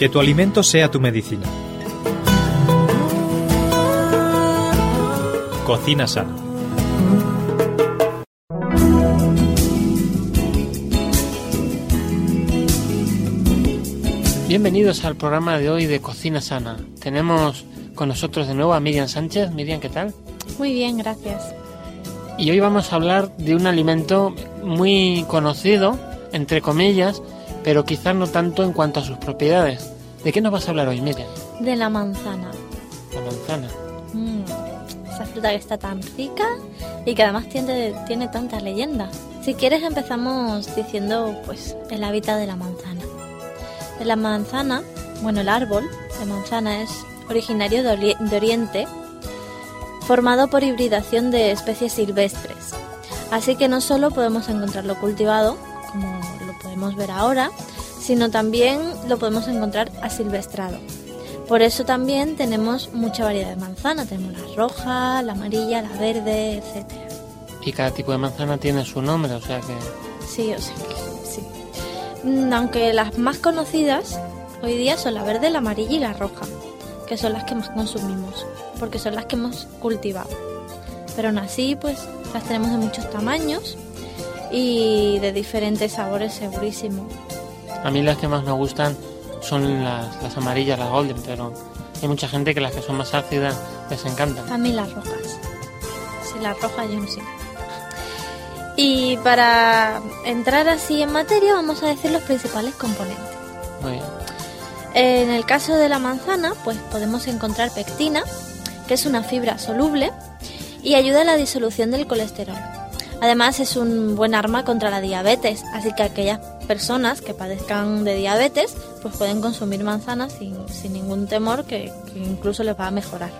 Que tu alimento sea tu medicina. Cocina sana. Bienvenidos al programa de hoy de Cocina Sana. Tenemos con nosotros de nuevo a Miriam Sánchez. Miriam, ¿qué tal? Muy bien, gracias. Y hoy vamos a hablar de un alimento muy conocido, entre comillas, pero quizás no tanto en cuanto a sus propiedades. ¿De qué nos vas a hablar hoy, Miriam? De la manzana. La manzana. Mm, esa fruta que está tan rica y que además tiene, tiene tantas leyendas. Si quieres empezamos diciendo pues el hábitat de la manzana. De la manzana, bueno el árbol de manzana es originario de, de Oriente, formado por hibridación de especies silvestres. Así que no solo podemos encontrarlo cultivado, como podemos ver ahora, sino también lo podemos encontrar asilvestrado. Por eso también tenemos mucha variedad de manzana. Tenemos la roja, la amarilla, la verde, etc. Y cada tipo de manzana tiene su nombre, o sea que... Sí, o sea que sí. Mm, Aunque las más conocidas hoy día son la verde, la amarilla y la roja, que son las que más consumimos, porque son las que hemos cultivado. Pero aún así, pues las tenemos de muchos tamaños y de diferentes sabores segurísimo. A mí las que más me gustan son las, las amarillas, las golden, pero hay mucha gente que las que son más ácidas les encantan. A mí las rojas. Si las rojas yo no sé. Y para entrar así en materia vamos a decir los principales componentes. Muy bien. En el caso de la manzana, pues podemos encontrar pectina, que es una fibra soluble y ayuda a la disolución del colesterol. Además es un buen arma contra la diabetes, así que aquellas personas que padezcan de diabetes pues pueden consumir manzanas sin, sin ningún temor que, que incluso les va a mejorar.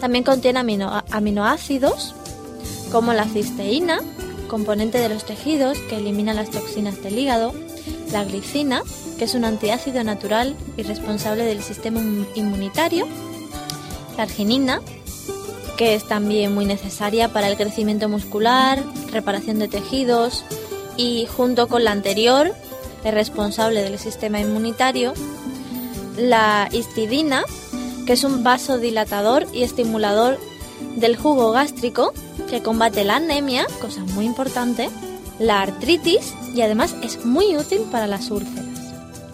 También contiene amino- aminoácidos como la cisteína, componente de los tejidos que elimina las toxinas del hígado, la glicina, que es un antiácido natural y responsable del sistema inmu- inmunitario, la arginina, que es también muy necesaria para el crecimiento muscular, reparación de tejidos y junto con la anterior es responsable del sistema inmunitario, la histidina, que es un vasodilatador y estimulador del jugo gástrico que combate la anemia, cosa muy importante, la artritis y además es muy útil para las úlceras.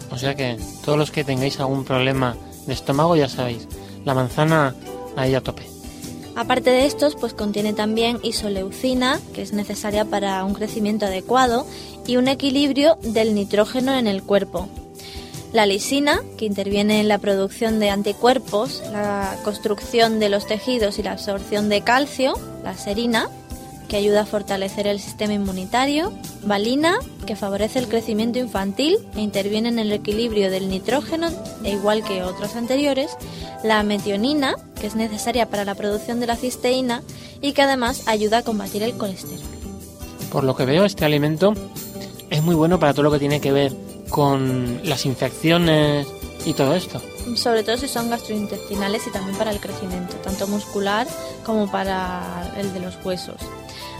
O sea que todos los que tengáis algún problema de estómago ya sabéis, la manzana ahí a tope. Aparte de estos, pues contiene también isoleucina, que es necesaria para un crecimiento adecuado y un equilibrio del nitrógeno en el cuerpo. La lisina, que interviene en la producción de anticuerpos, la construcción de los tejidos y la absorción de calcio. La serina, que ayuda a fortalecer el sistema inmunitario. Valina, que favorece el crecimiento infantil e interviene en el equilibrio del nitrógeno, e igual que otros anteriores. La metionina, que es necesaria para la producción de la cisteína y que además ayuda a combatir el colesterol. Por lo que veo, este alimento es muy bueno para todo lo que tiene que ver con las infecciones y todo esto. sobre todo si son gastrointestinales y también para el crecimiento, tanto muscular como para el de los huesos.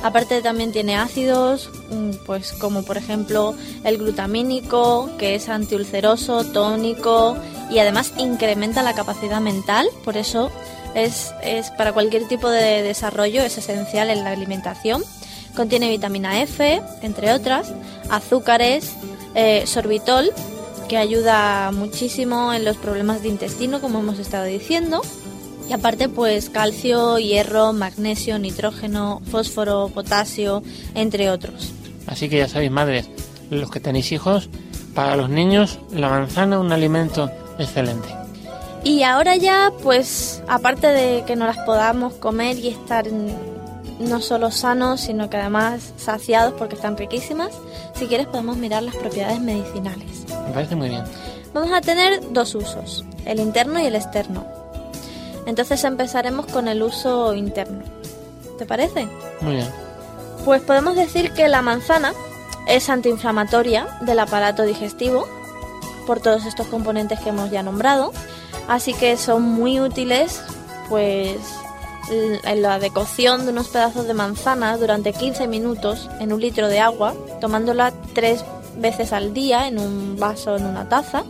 Aparte también tiene ácidos, mm, pues como por ejemplo el glutamínico, que es antiulceroso, tónico y además incrementa la capacidad mental, por eso es, es para cualquier tipo de desarrollo es esencial en la alimentación. Contiene vitamina F, entre otras, azúcares, eh, sorbitol, que ayuda muchísimo en los problemas de intestino, como hemos estado diciendo. Y aparte, pues calcio, hierro, magnesio, nitrógeno, fósforo, potasio, entre otros. Así que ya sabéis, madres, los que tenéis hijos, para los niños la manzana un alimento excelente. Y ahora ya, pues, aparte de que no las podamos comer y estar no solo sanos, sino que además saciados porque están riquísimas, si quieres podemos mirar las propiedades medicinales. Me parece muy bien. Vamos a tener dos usos, el interno y el externo. Entonces empezaremos con el uso interno. ¿Te parece? Muy bien. Pues podemos decir que la manzana es antiinflamatoria del aparato digestivo por todos estos componentes que hemos ya nombrado, así que son muy útiles pues en la decocción de unos pedazos de manzana durante 15 minutos en un litro de agua, tomándola tres veces al día en un vaso, en una taza,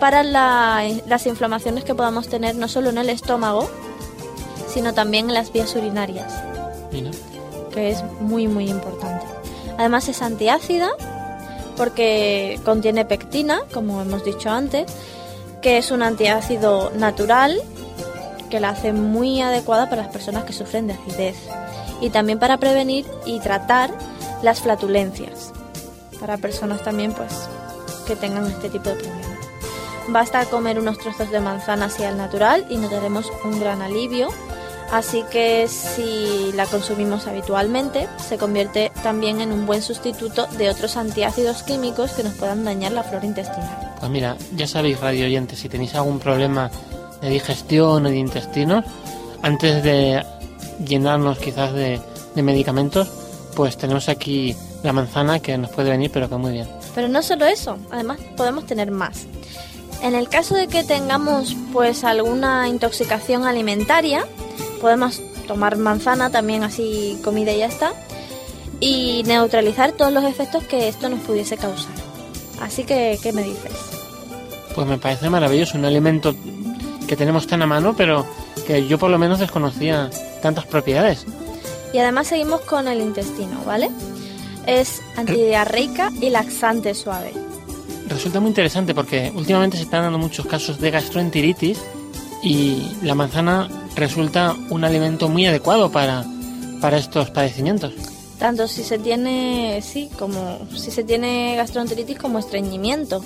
para la- las inflamaciones que podamos tener no solo en el estómago, sino también en las vías urinarias, Mira. que es muy muy importante. Además es antiácida porque contiene pectina, como hemos dicho antes, que es un antiácido natural que la hace muy adecuada para las personas que sufren de acidez y también para prevenir y tratar las flatulencias para personas también pues que tengan este tipo de problemas. Basta comer unos trozos de manzana así al natural y notaremos un gran alivio. Así que si la consumimos habitualmente, se convierte también en un buen sustituto de otros antiácidos químicos que nos puedan dañar la flora intestinal. Pues mira, ya sabéis, radio oyentes, si tenéis algún problema de digestión o de intestinos, antes de llenarnos quizás de, de medicamentos, pues tenemos aquí la manzana que nos puede venir, pero que muy bien. Pero no solo eso, además podemos tener más. En el caso de que tengamos pues alguna intoxicación alimentaria, podemos tomar manzana también así comida y ya está y neutralizar todos los efectos que esto nos pudiese causar. Así que, ¿qué me dices? Pues me parece maravilloso, un alimento que tenemos tan a mano, pero que yo por lo menos desconocía tantas propiedades. Y además seguimos con el intestino, ¿vale? Es antidiarreica y laxante suave. Resulta muy interesante porque últimamente se están dando muchos casos de gastroenteritis y la manzana resulta un alimento muy adecuado para, para estos padecimientos. Tanto si se tiene, sí, como si se tiene gastroenteritis como estreñimiento.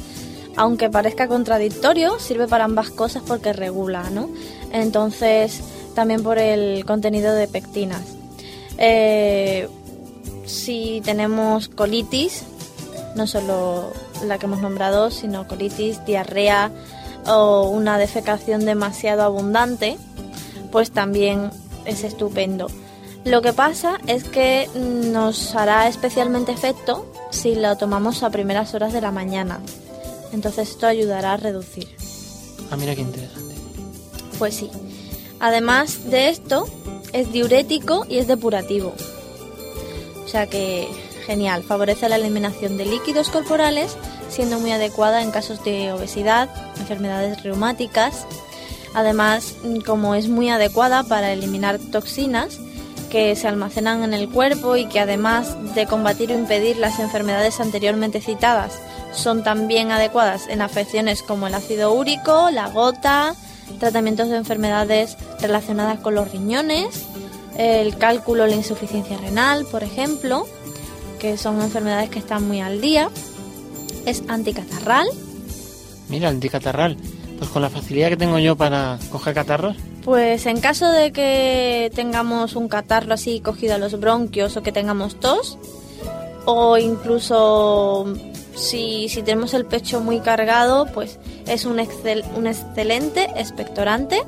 Aunque parezca contradictorio, sirve para ambas cosas porque regula, ¿no? Entonces, también por el contenido de pectinas. Eh, si tenemos colitis, no solo la que hemos nombrado, sino colitis, diarrea o una defecación demasiado abundante, pues también es estupendo. Lo que pasa es que nos hará especialmente efecto si lo tomamos a primeras horas de la mañana. Entonces esto ayudará a reducir. Ah, mira qué interesante. Pues sí. Además de esto, es diurético y es depurativo. O sea que genial, favorece la eliminación de líquidos corporales, siendo muy adecuada en casos de obesidad, enfermedades reumáticas. Además, como es muy adecuada para eliminar toxinas que se almacenan en el cuerpo y que además de combatir o impedir las enfermedades anteriormente citadas, son también adecuadas en afecciones como el ácido úrico, la gota, tratamientos de enfermedades relacionadas con los riñones, el cálculo, la insuficiencia renal, por ejemplo, que son enfermedades que están muy al día. Es anticatarral, Mira, anticatarral. Pues con la facilidad que tengo yo para coger catarros, pues en caso de que tengamos un catarro así cogido a los bronquios o que tengamos tos, o incluso si, si tenemos el pecho muy cargado, pues es un, excel- un excelente expectorante.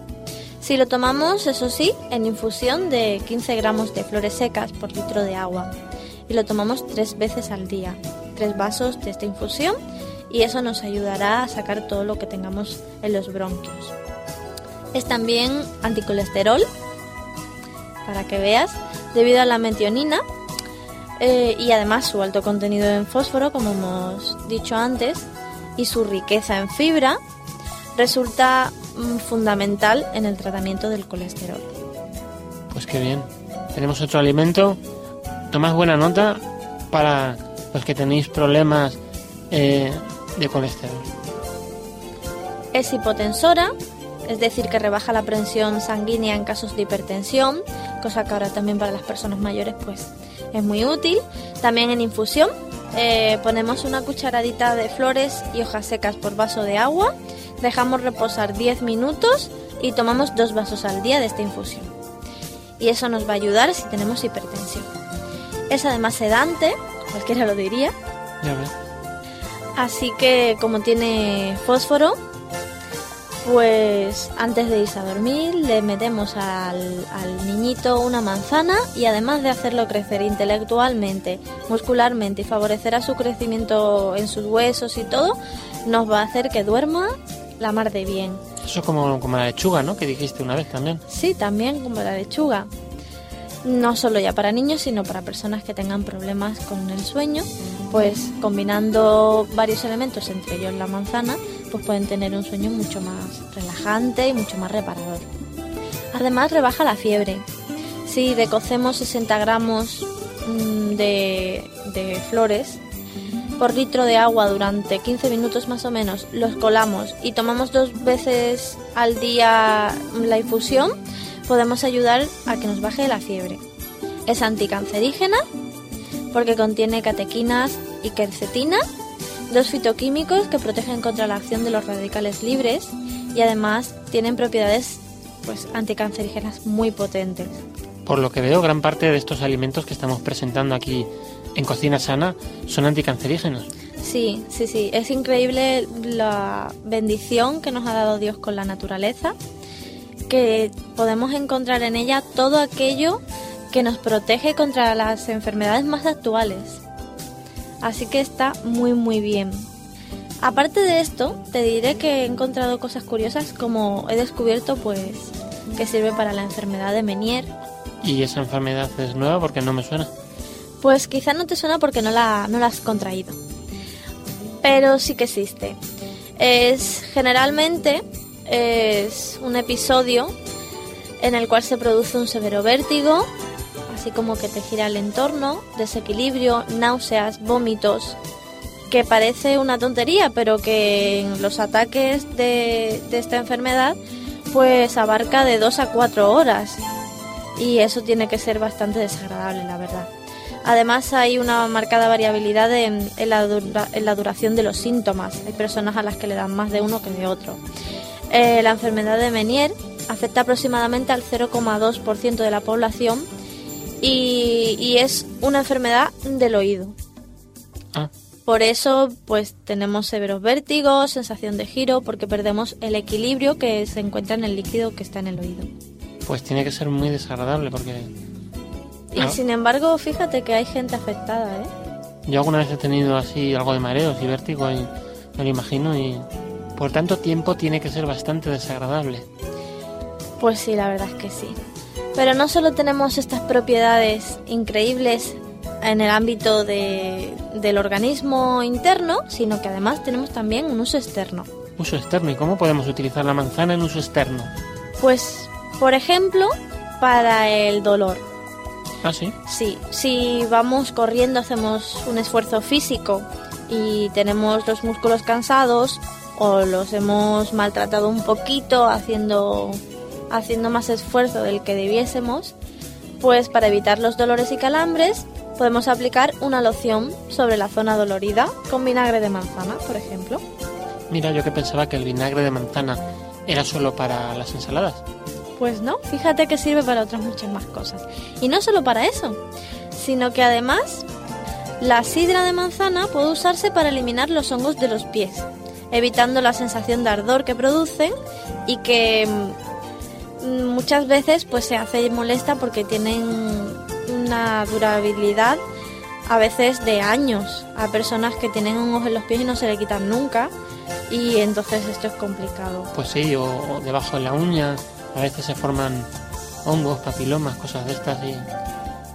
Si lo tomamos, eso sí, en infusión de 15 gramos de flores secas por litro de agua. Y lo tomamos tres veces al día, tres vasos de esta infusión, y eso nos ayudará a sacar todo lo que tengamos en los bronquios. Es también anticolesterol, para que veas, debido a la metionina eh, y además su alto contenido en fósforo, como hemos dicho antes, y su riqueza en fibra, resulta mm, fundamental en el tratamiento del colesterol. pues qué bien. Tenemos otro alimento. Tomad buena nota para los que tenéis problemas eh, de colesterol. Es hipotensora, es decir, que rebaja la presión sanguínea en casos de hipertensión, cosa que ahora también para las personas mayores pues es muy útil. También en infusión eh, ponemos una cucharadita de flores y hojas secas por vaso de agua, dejamos reposar 10 minutos y tomamos dos vasos al día de esta infusión. Y eso nos va a ayudar si tenemos hipertensión. Es además sedante, cualquiera lo diría, Ya ves. Así que como tiene fósforo, pues antes de irse a dormir le metemos al, al niñito una manzana y además de hacerlo crecer intelectualmente, muscularmente y favorecer a su crecimiento en sus huesos y todo, nos va a hacer que duerma la mar de bien. Eso es como, como la lechuga, ¿no? Que dijiste una vez también. Sí, también como la lechuga. No solo ya para niños, sino para personas que tengan problemas con el sueño, pues combinando varios elementos, entre ellos la manzana, pues pueden tener un sueño mucho más relajante y mucho más reparador. Además rebaja la fiebre. Si decocemos 60 gramos mm, de, de flores por litro de agua durante 15 minutos más o menos, los colamos y tomamos dos veces al día la infusión, podemos ayudar a que nos baje la fiebre. Es anticancerígena porque contiene catequinas y quercetina, dos fitoquímicos que protegen contra la acción de los radicales libres y además tienen propiedades pues anticancerígenas muy potentes. Por lo que veo, gran parte de estos alimentos que estamos presentando aquí en Cocina Sana son anticancerígenos. Sí, sí, sí. Es increíble la bendición que nos ha dado Dios con la naturaleza, que podemos encontrar en ella todo aquello que nos protege contra las enfermedades más actuales. Así que está muy muy bien. Aparte de esto, te diré que he encontrado cosas curiosas como he descubierto pues que sirve para la enfermedad de Menier. ¿Y esa enfermedad es nueva porque no me suena? Pues quizá no te suena porque no la, no la has contraído. Pero sí que existe. Es generalmente es un episodio en el cual se produce un severo vértigo, así como que te gira el entorno, desequilibrio, náuseas, vómitos, que parece una tontería, pero que en los ataques de, de esta enfermedad pues abarca de 2 a 4 horas. Y eso tiene que ser bastante desagradable, la verdad. Además hay una marcada variabilidad en, la, duración de los síntomas. Hay personas a las que le dan más de uno que de otro. Eh, la enfermedad de Menier afecta aproximadamente al 0,2% de la población y, es una enfermedad del oído. Ah. Por eso, pues tenemos severos vértigos, sensación de giro, porque perdemos el equilibrio que se encuentra en el líquido que está en el oído. Pues tiene que ser muy desagradable porque y ah. sin embargo, fíjate que hay gente afectada, ¿eh? Yo alguna vez he tenido así algo de mareos y vértigo y me lo imagino y por tanto tiempo tiene que ser bastante desagradable. Pues sí, la verdad es que sí. Pero no solo tenemos estas propiedades increíbles en el ámbito de, del organismo interno, sino que además tenemos también un uso externo. ¿Uso externo? ¿Y cómo podemos utilizar la manzana en uso externo? Pues, por ejemplo, para el dolor. ¿Ah, sí? Sí, si vamos corriendo, hacemos un esfuerzo físico y tenemos los músculos cansados o los hemos maltratado un poquito haciendo, haciendo más esfuerzo del que debiésemos, pues para evitar los dolores y calambres podemos aplicar una loción sobre la zona dolorida con vinagre de manzana, por ejemplo. Mira, yo que pensaba que el vinagre de manzana era solo para las ensaladas. Pues no, fíjate que sirve para otras muchas más cosas. Y no solo para eso, sino que además la sidra de manzana puede usarse para eliminar los hongos de los pies, evitando la sensación de ardor que producen y que mm, muchas veces pues se hace molesta porque tienen una durabilidad a veces de años a personas que tienen hongos en los pies y no se le quitan nunca y entonces esto es complicado. Pues sí, o debajo de la uña a veces se forman hongos, papilomas, cosas de estas y...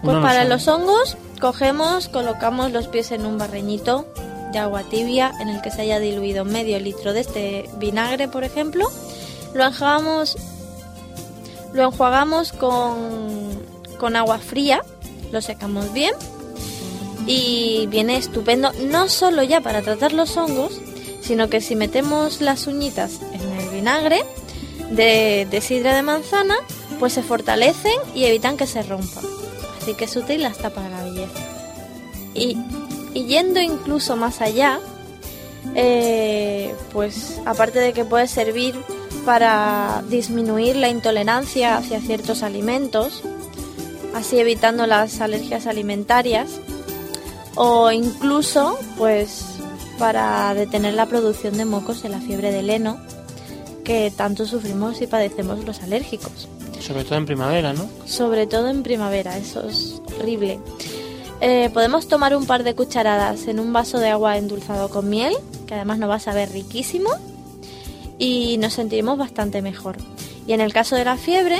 Pues para los hongos cogemos, colocamos los pies en un barreñito de agua tibia en el que se haya diluido medio litro de este vinagre, por ejemplo. Lo enjuagamos, lo enjuagamos con, con agua fría, lo secamos bien y viene estupendo no solo ya para tratar los hongos, sino que si metemos las uñitas en el vinagre, de, sidra de manzana, pues se fortalecen y evitan que se rompan. Así que es útil hasta para la belleza. Y, yendo incluso más allá, eh, pues aparte de que puede servir para disminuir la intolerancia hacia ciertos alimentos, así evitando las alergias alimentarias, o incluso pues para detener la producción de mocos de la fiebre del heno, que tanto sufrimos y padecemos los alérgicos. Sobre todo en primavera, ¿no? Sobre todo en primavera, eso es horrible. Eh, podemos tomar un par de cucharadas en un vaso de agua endulzado con miel, que además nos va a saber riquísimo, y nos sentiremos bastante mejor. Y en el caso de la fiebre,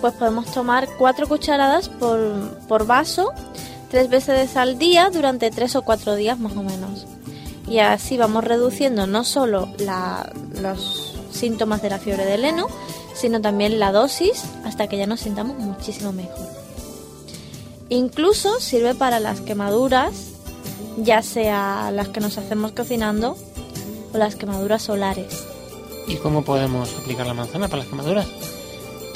pues podemos tomar 4 cucharadas por, vaso tres veces al día durante 3 o 4 días más o menos. Y así vamos reduciendo no solo los síntomas de la fiebre del heno, sino también la dosis hasta que ya nos sintamos muchísimo mejor. Incluso sirve para las quemaduras, ya sea las que nos hacemos cocinando o las quemaduras solares. ¿Y cómo podemos aplicar la manzana para las quemaduras?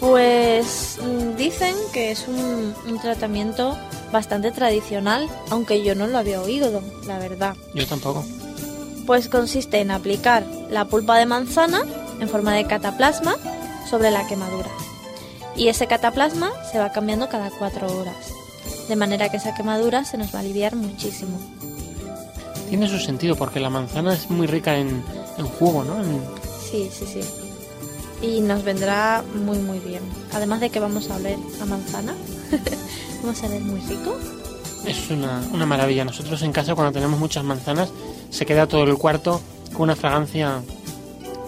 Pues mm, dicen que es un, un tratamiento bastante tradicional, aunque yo no lo había oído, la verdad. Yo tampoco. Pues consiste en aplicar la pulpa de manzana en forma de cataplasma sobre la quemadura. Y ese cataplasma se va cambiando cada cuatro horas. De manera que esa quemadura se nos va a aliviar muchísimo. Tiene su sentido porque la manzana es muy rica en, en jugo, ¿no? En- Sí, sí, sí. Y nos vendrá muy, muy bien. Además de que vamos a oler a manzana. vamos a oler muy rico. es una, una maravilla. Nosotros en casa cuando tenemos muchas manzanas se queda todo el cuarto con una fragancia...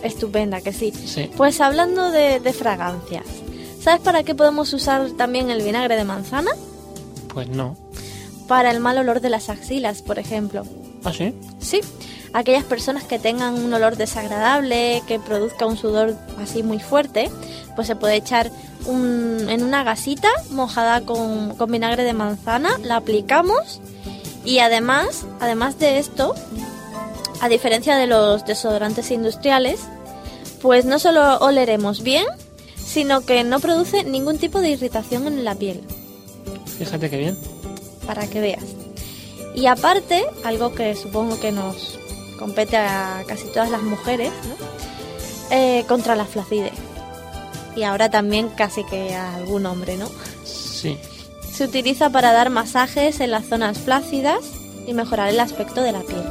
Estupenda, que sí. Sí. Pues hablando de, de fragancias, ¿sabes para qué podemos usar también el vinagre de manzana? Pues no. Para el mal olor de las axilas, por ejemplo. ¿Ah, sí? Sí, aquellas personas que tengan un olor desagradable, que produzca un sudor así muy fuerte, pues se puede echar un- en una gasita mojada con, con vinagre de manzana, la aplicamos y además, además de esto, a diferencia de los desodorantes industriales, pues no solo oleremos bien, sino que no produce ningún tipo de irritación en la piel Fíjate qué bien. para que veas. Y aparte, algo que supongo que nos compete a casi todas las mujeres, ¿no? Eh, contra la flacidez. Y ahora también casi que a algún hombre, ¿no? Sí. Se utiliza para dar masajes en las zonas flácidas y mejorar el aspecto de la piel.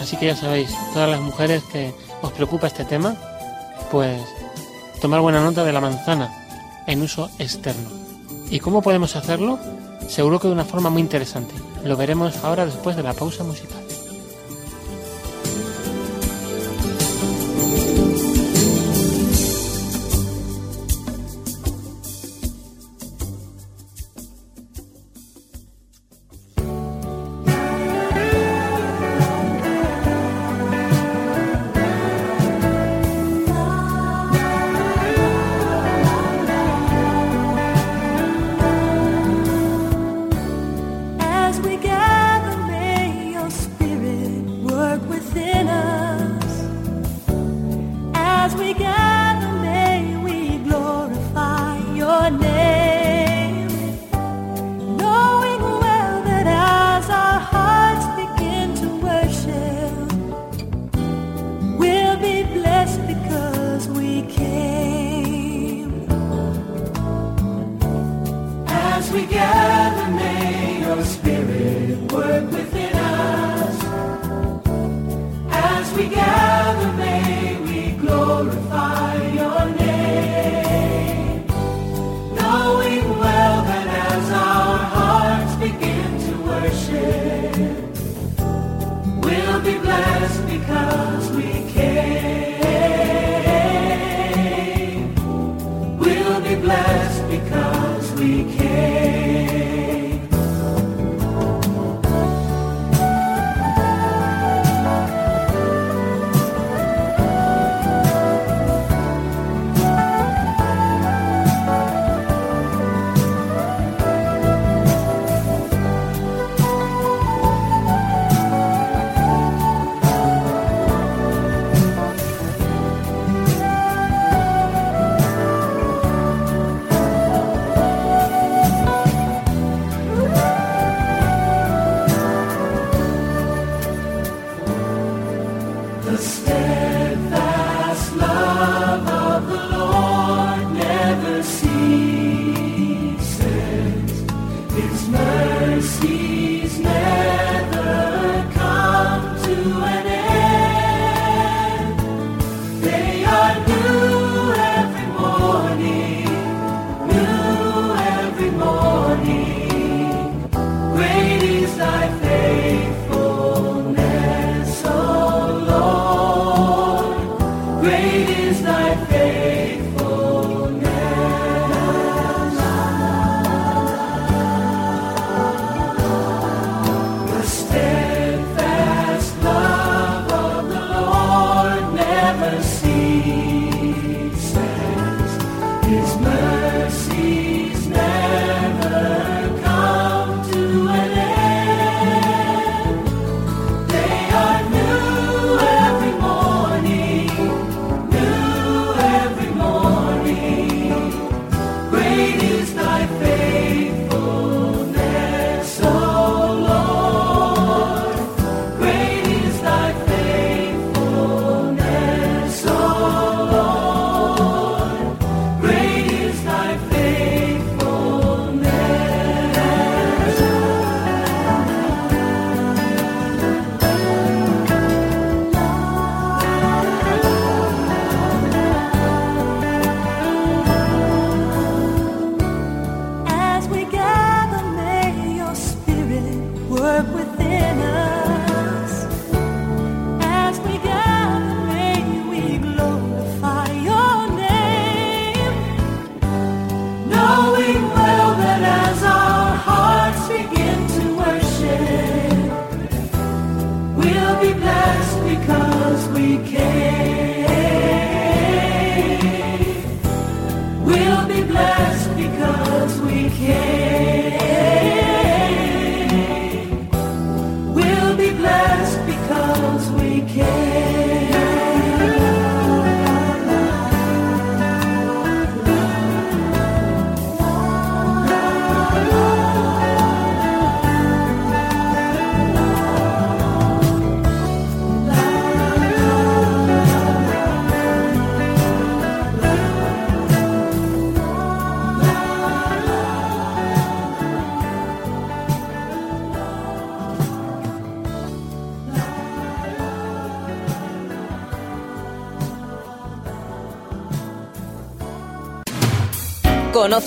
Así que ya sabéis, todas las mujeres que os preocupa este tema, pues tomar buena nota de la manzana en uso externo. ¿Y cómo podemos hacerlo? Seguro que de una forma muy interesante. Lo veremos ahora después de la pausa musical.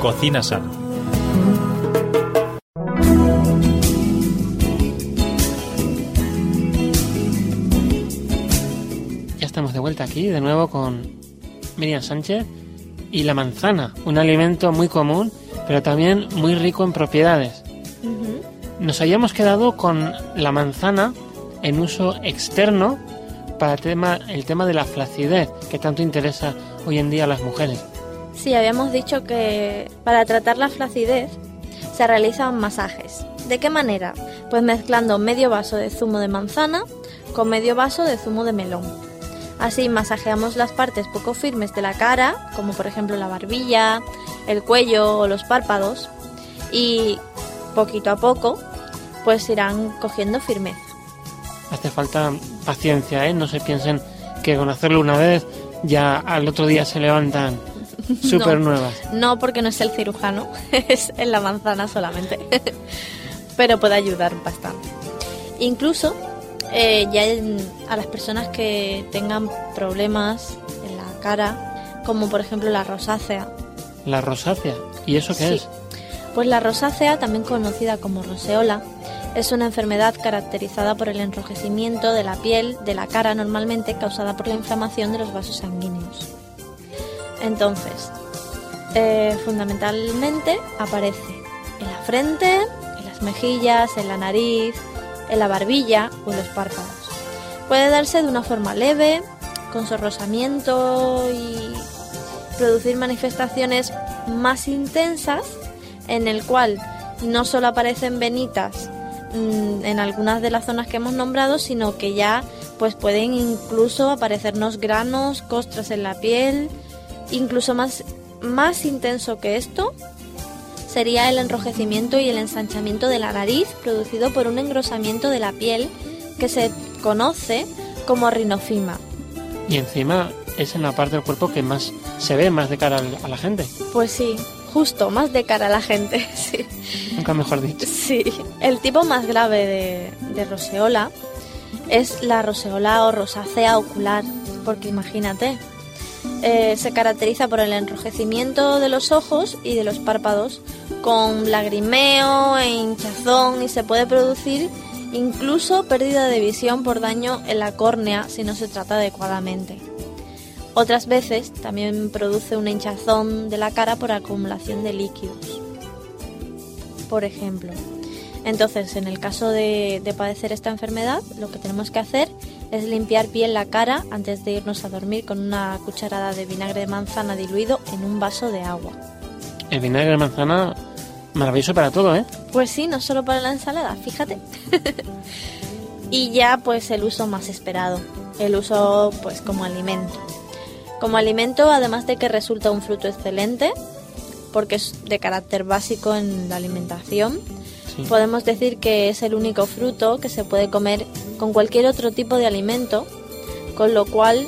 Cocina sana. Ya estamos de vuelta aquí, de nuevo con Miriam Sánchez y la manzana, un alimento muy común, pero también muy rico en propiedades. Nos habíamos quedado con la manzana en uso externo para el tema, el tema de la flacidez, que tanto interesa hoy en día a las mujeres. Sí, habíamos dicho que para tratar la flacidez se realizan masajes. ¿De qué manera? Pues mezclando medio vaso de zumo de manzana con medio vaso de zumo de melón. Así masajeamos las partes poco firmes de la cara, como por ejemplo la barbilla, el cuello o los párpados, y poquito a poco pues irán cogiendo firmeza. Hace falta paciencia, ¿eh? No se piensen que con hacerlo una vez ya al otro día se levantan súper nuevas. No porque no es el cirujano, es en la manzana solamente. Pero puede ayudar bastante. Incluso eh, ya en- a las personas que tengan problemas en la cara, como por ejemplo la rosácea. La rosácea. ¿Y eso qué Sí. es? Pues la rosácea, también conocida como roseola, es una enfermedad caracterizada por el enrojecimiento de la piel de la cara normalmente causada por la inflamación de los vasos sanguíneos. Entonces, eh, fundamentalmente aparece en la frente, en las mejillas, en la nariz, en la barbilla o en los párpados. Puede darse de una forma leve, con sonrosamiento y producir manifestaciones más intensas en el cual no solo aparecen venitas mm, en algunas de las zonas que hemos nombrado, sino que ya pues pueden incluso aparecernos granos, costras en la piel, incluso más, más intenso que esto sería el enrojecimiento y el ensanchamiento de la nariz producido por un engrosamiento de la piel que se conoce como rinofima. Y encima es en la parte del cuerpo que más se ve, más de cara a la gente. Pues sí, justo, más de cara a la gente, sí. Nunca mejor dicho. Sí, el tipo más grave de, de roseola es la roseola o rosácea ocular, porque imagínate, eh, se caracteriza por el enrojecimiento de los ojos y de los párpados, con lagrimeo e hinchazón y se puede producir incluso pérdida de visión por daño en la córnea si no se trata adecuadamente. Otras veces también produce una hinchazón de la cara por acumulación de líquidos por ejemplo. Entonces, en el caso de, de padecer esta enfermedad, lo que tenemos que hacer es limpiar bien la cara antes de irnos a dormir con una cucharada de vinagre de manzana diluido en un vaso de agua. El vinagre de manzana, maravilloso para todo, ¿eh? Pues sí, no solo para la ensalada, fíjate. y ya pues el uso más esperado, el uso pues como alimento. Como alimento, además de que resulta un fruto excelente, porque es de carácter básico en la alimentación, Podemos decir que es el único fruto que se puede comer con cualquier otro tipo de alimento, con lo cual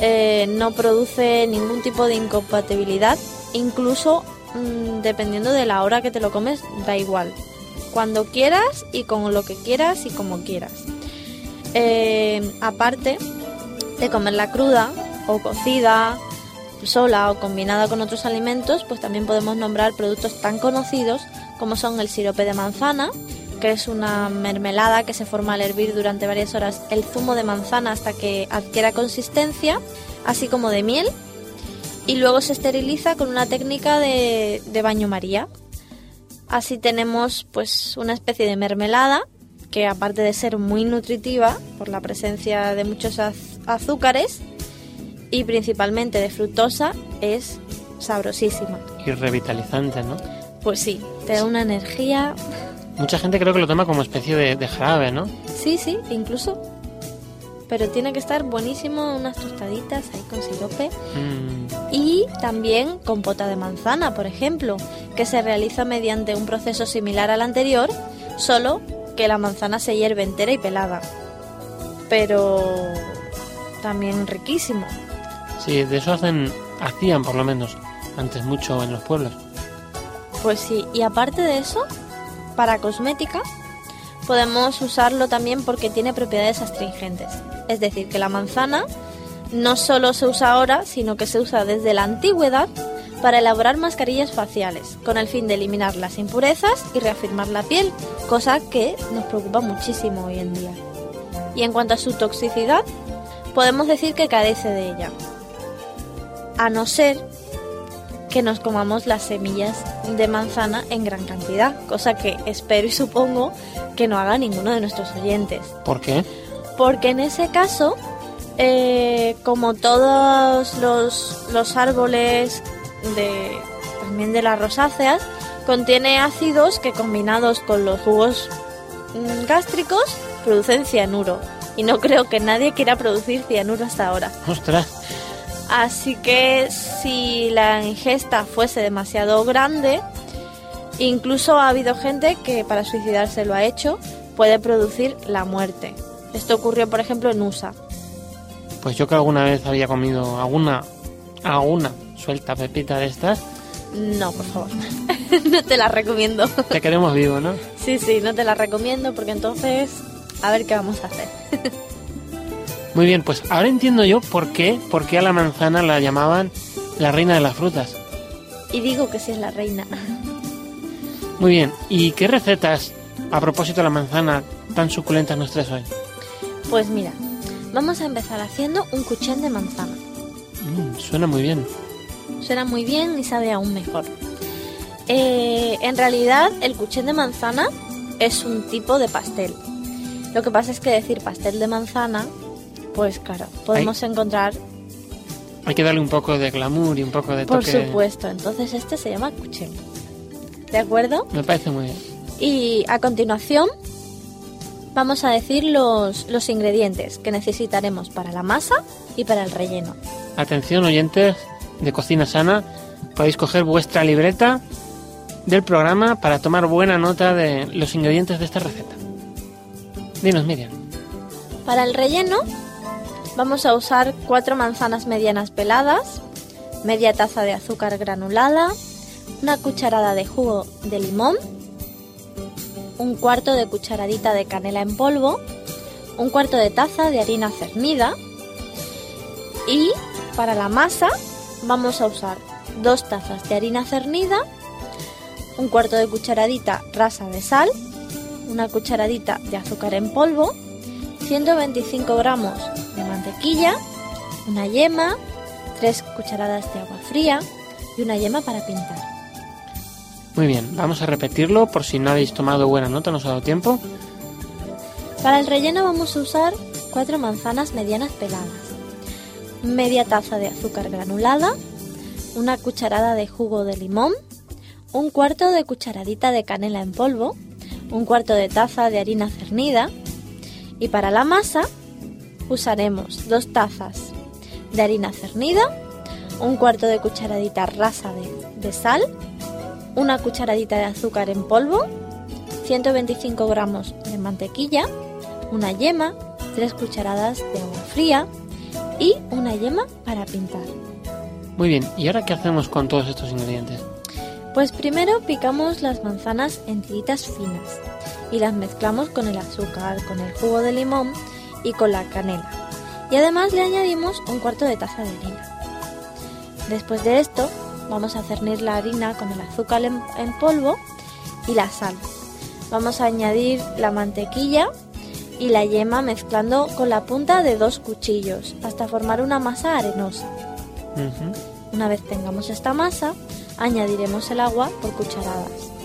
eh, no produce ningún tipo de incompatibilidad, incluso mm, dependiendo de la hora que te lo comes, da igual. Cuando quieras y con lo que quieras y como quieras. Eh, aparte de comerla cruda o cocida, sola o combinada con otros alimentos, pues también podemos nombrar productos tan conocidos como son el sirope de manzana, que es una mermelada que se forma al hervir durante varias horas el zumo de manzana hasta que adquiera consistencia, así como de miel, y luego se esteriliza con una técnica de, baño María. Así tenemos pues una especie de mermelada que aparte de ser muy nutritiva por la presencia de muchos az- azúcares y principalmente de fructosa, es sabrosísima. Y revitalizante, ¿no? Pues sí, te da una energía. Mucha gente creo que lo toma como especie de, de jarabe, ¿no? Sí, sí, incluso. Pero tiene que estar buenísimo, unas tostaditas ahí con sirope. Mm, Y también compota de manzana, por ejemplo, que se realiza mediante un proceso similar al anterior, solo que la manzana se hierve entera y pelada. Pero también riquísimo. sí, de eso hacen, hacían por lo menos antes mucho en los pueblos. Pues sí, y aparte de eso, para cosmética, podemos usarlo también porque tiene propiedades astringentes. Es decir, que la manzana no solo se usa ahora, sino que se usa desde la antigüedad para elaborar mascarillas faciales, con el fin de eliminar las impurezas y reafirmar la piel, cosa que nos preocupa muchísimo hoy en día. Y en cuanto a su toxicidad, podemos decir que carece de ella. A no ser que nos comamos las semillas de manzana en gran cantidad, cosa que espero y supongo que no haga ninguno de nuestros oyentes. ¿Por qué? Porque en ese caso, eh, como todos los, los árboles de, también de las rosáceas, contiene ácidos que combinados con los jugos mm, gástricos producen cianuro. Y no creo que nadie quiera producir cianuro hasta ahora. Ostras, Así que si la ingesta fuese demasiado grande, incluso ha habido gente que para suicidarse lo ha hecho, puede producir la muerte. Esto ocurrió, por ejemplo, en USA. pues yo que alguna vez había comido alguna, alguna suelta pepita de estas, No, por favor. no te la recomiendo. te queremos vivo, ¿no? sí, sí, no te la recomiendo porque entonces a ver qué vamos a hacer. Muy bien, pues ahora entiendo yo por qué, por qué a la manzana la llamaban la reina de las frutas. y digo que sí es la reina. Muy bien, ¿y qué recetas a propósito de la manzana tan suculentas nos traes hoy? Pues mira, vamos a empezar haciendo un cuchén de manzana. Mm, suena muy bien. Suena muy bien y sabe aún mejor. Eh, en realidad, el cuchén de manzana es un tipo de pastel. Lo que pasa es que decir pastel de manzana, pues claro, podemos encontrar, Hay que darle un poco de glamour y un poco de por toque. supuesto. Entonces, este se llama cuchén. ¿De acuerdo? Me parece muy bien. Y a continuación, vamos a decir los, los ingredientes que necesitaremos para la masa y para el relleno. Atención oyentes de Cocina Sana, podéis coger vuestra libreta del programa para tomar buena nota de los ingredientes de esta receta. Dinos, Miriam. Para el relleno vamos a usar cuatro manzanas medianas peladas, media taza de azúcar granulada, una cucharada de jugo de limón, un cuarto de cucharadita de canela en polvo, un cuarto de taza de harina cernida y para la masa vamos a usar dos tazas de harina cernida, un cuarto de cucharadita rasa de sal, una cucharadita de azúcar en polvo, 125 gramos de mantequilla, una yema, 3 cucharadas de agua fría y una yema para pintar. Muy bien, vamos a repetirlo por si no habéis tomado buena nota, no os ha dado tiempo. Para el relleno vamos a usar 4 manzanas medianas peladas, media taza de azúcar granulada, una cucharada de jugo de limón, un cuarto de cucharadita de canela en polvo, un cuarto de taza de harina cernida y para la masa usaremos dos tazas de harina cernida, un cuarto de cucharadita rasa de, de sal, una cucharadita de azúcar en polvo, 125 gramos de mantequilla, una yema, 3 cucharadas de agua fría y una yema para pintar. Muy bien, ¿y ahora qué hacemos con todos estos ingredientes? Pues primero picamos las manzanas en tiritas finas y las mezclamos con el azúcar, con el jugo de limón y con la canela. Y además le añadimos un cuarto de taza de harina. Después de esto, vamos a cernir la harina con el azúcar en, en polvo y la sal. Vamos a añadir la mantequilla y la yema mezclando con la punta de dos cuchillos hasta formar una masa arenosa. Una vez tengamos esta masa, añadiremos el agua por cucharadas.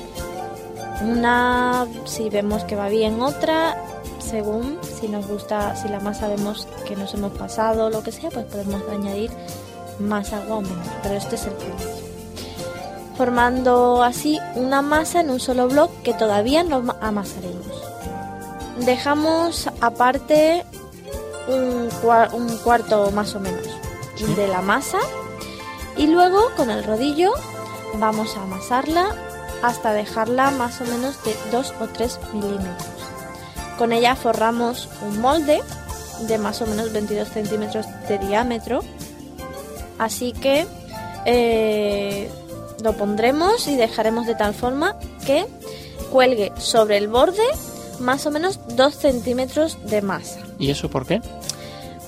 Una, si vemos que va bien, otra, según si nos gusta, si la masa vemos que nos hemos pasado o lo que sea, pues podemos añadir más agua o menos. Pero este es el principio. Formando así una masa en un solo bloque que todavía no ma- amasaremos. Dejamos aparte un, cua- un cuarto más o menos de la masa y luego con el rodillo vamos a amasarla hasta dejarla más o menos de 2 o 3 milímetros. Con ella forramos un molde de más o menos 22 centímetros de diámetro. Así que eh, lo pondremos y dejaremos de tal forma que cuelgue sobre el borde más o menos 2 centímetros de masa. ¿Y eso por qué?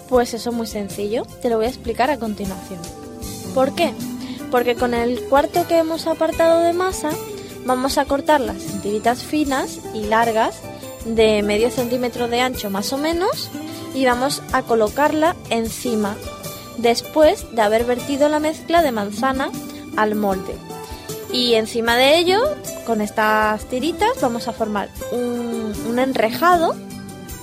Pues eso es muy sencillo, te lo voy a explicar a continuación. ¿Por qué? Porque con el cuarto que hemos apartado de masa vamos a cortar las tiritas finas y largas de medio centímetro de ancho más o menos y vamos a colocarla encima después de haber vertido la mezcla de manzana al molde. Y encima de ello, con estas tiritas, vamos a formar un, un enrejado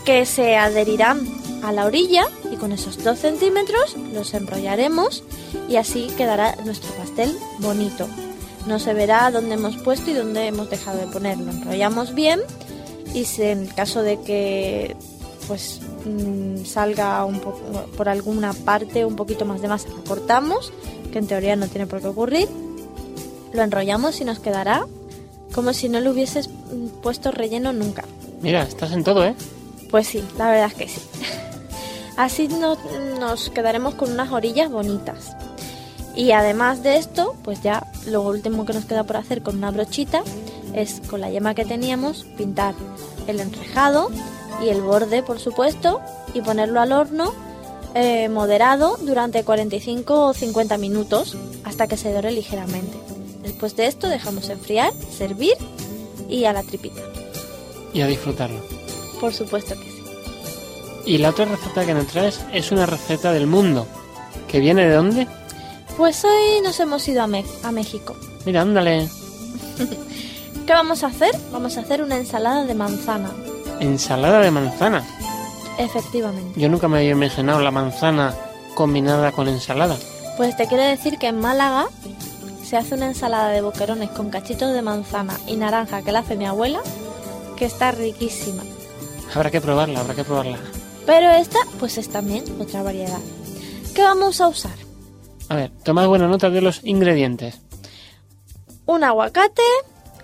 que se adherirán a la orilla y con esos 2 centímetros los enrollaremos y así quedará nuestro pastel bonito. No se verá dónde hemos puesto y dónde hemos dejado de ponerlo. Enrollamos bien y si en el caso de que pues mm, salga un poco por alguna parte un poquito más de masa, la cortamos, que en teoría no tiene por qué ocurrir. Lo enrollamos y nos quedará como si no le hubieses puesto relleno nunca. Mira, estás en todo, ¿eh? Pues sí, la verdad es que sí. Así no- nos quedaremos con unas orillas bonitas. Y además de esto, pues ya lo último que nos queda por hacer con una brochita es con la yema que teníamos pintar el enrejado y el borde, por supuesto, y ponerlo al horno eh, moderado durante 45 o 50 minutos hasta que se dore ligeramente. Después de esto dejamos enfriar, servir y a la tripita. Y a disfrutarlo. Por supuesto que sí. Y la otra receta que nos traes es una receta del mundo. ¿Que viene de dónde? Pues hoy nos hemos ido a, Me- a México. Mira, ándale. ¿Qué vamos a hacer? Vamos a hacer una ensalada de manzana. Ensalada de manzana. Efectivamente. Yo nunca me había imaginado la manzana combinada con ensalada. Pues te quiero decir que en Málaga se hace una ensalada de boquerones con cachitos de manzana y naranja que la hace mi abuela, que está riquísima. Habrá que probarla, habrá que probarla. Pero esta, pues es también otra variedad. ¿Qué vamos a usar? A ver, tomad buena nota de los ingredientes. Un aguacate,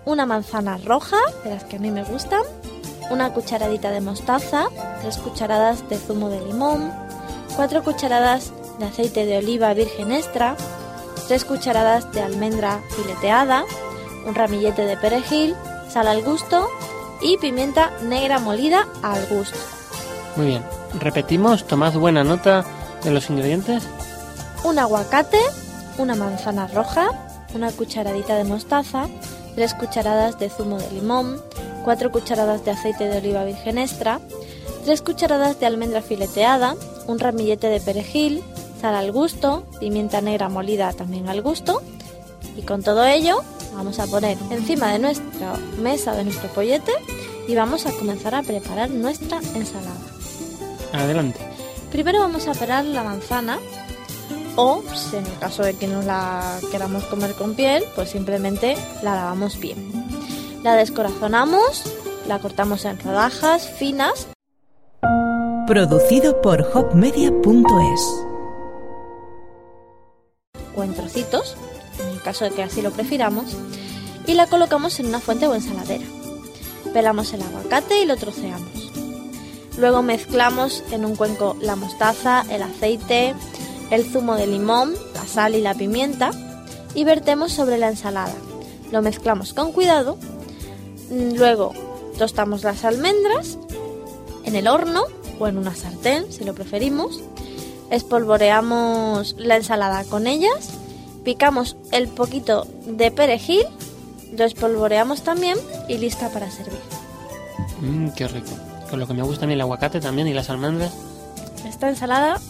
una manzana roja, de las que a mí me gustan, una cucharadita de mostaza, tres cucharadas de zumo de limón, cuatro cucharadas de aceite de oliva virgen extra, tres cucharadas de almendra fileteada, un ramillete de perejil, sal al gusto y pimienta negra molida al gusto. Muy bien. Repetimos, tomad buena nota de los ingredientes. Un aguacate, una manzana roja, una cucharadita de mostaza, tres cucharadas de zumo de limón, cuatro cucharadas de aceite de oliva virgen extra, tres cucharadas de almendra fileteada, un ramillete de perejil, sal al gusto, pimienta negra molida también al gusto, y con todo ello vamos a poner encima de nuestra mesa de nuestro pollete y vamos a comenzar a preparar nuestra ensalada. Adelante. Primero vamos a pelar la manzana o, si en el caso de que no la queramos comer con piel, pues simplemente la lavamos bien. La descorazonamos, la cortamos en rodajas finas Producido por hopmedia.es. o en trocitos, en el caso de que así lo prefiramos, y la colocamos en una fuente o ensaladera. Pelamos el aguacate y lo troceamos. Luego mezclamos en un cuenco la mostaza, el aceite, el zumo de limón, la sal y la pimienta y vertemos sobre la ensalada. Lo mezclamos con cuidado. Mm, Luego tostamos las almendras en el horno o en una sartén, si lo preferimos. Espolvoreamos la ensalada con ellas, picamos el poquito de perejil, lo espolvoreamos también y lista para servir. Mmm, qué rico. Con lo que me gusta a mí el aguacate también y las almendras. Esta ensalada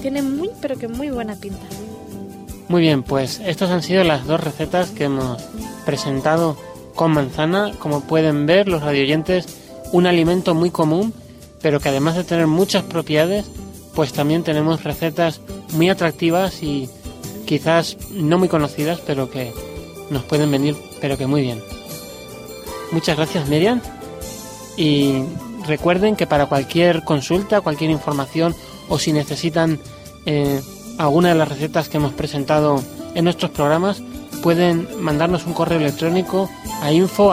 tiene muy, pero que muy buena pinta. Muy bien, pues estas han sido las dos recetas que hemos presentado con manzana. Como pueden ver los radioyentes, un alimento muy común, pero que además de tener muchas propiedades, pues también tenemos recetas muy atractivas y quizás no muy conocidas, pero que nos pueden venir, pero que muy bien. Muchas gracias, Miriam. Y recuerden que para cualquier consulta, cualquier información o si necesitan eh, alguna de las recetas que hemos presentado en nuestros programas, pueden mandarnos un correo electrónico a info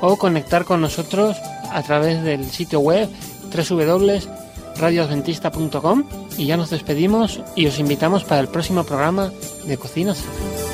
o conectar con nosotros a través del sitio web www.radioadventista.com y ya nos despedimos y os invitamos para el próximo programa de Cocina Sana.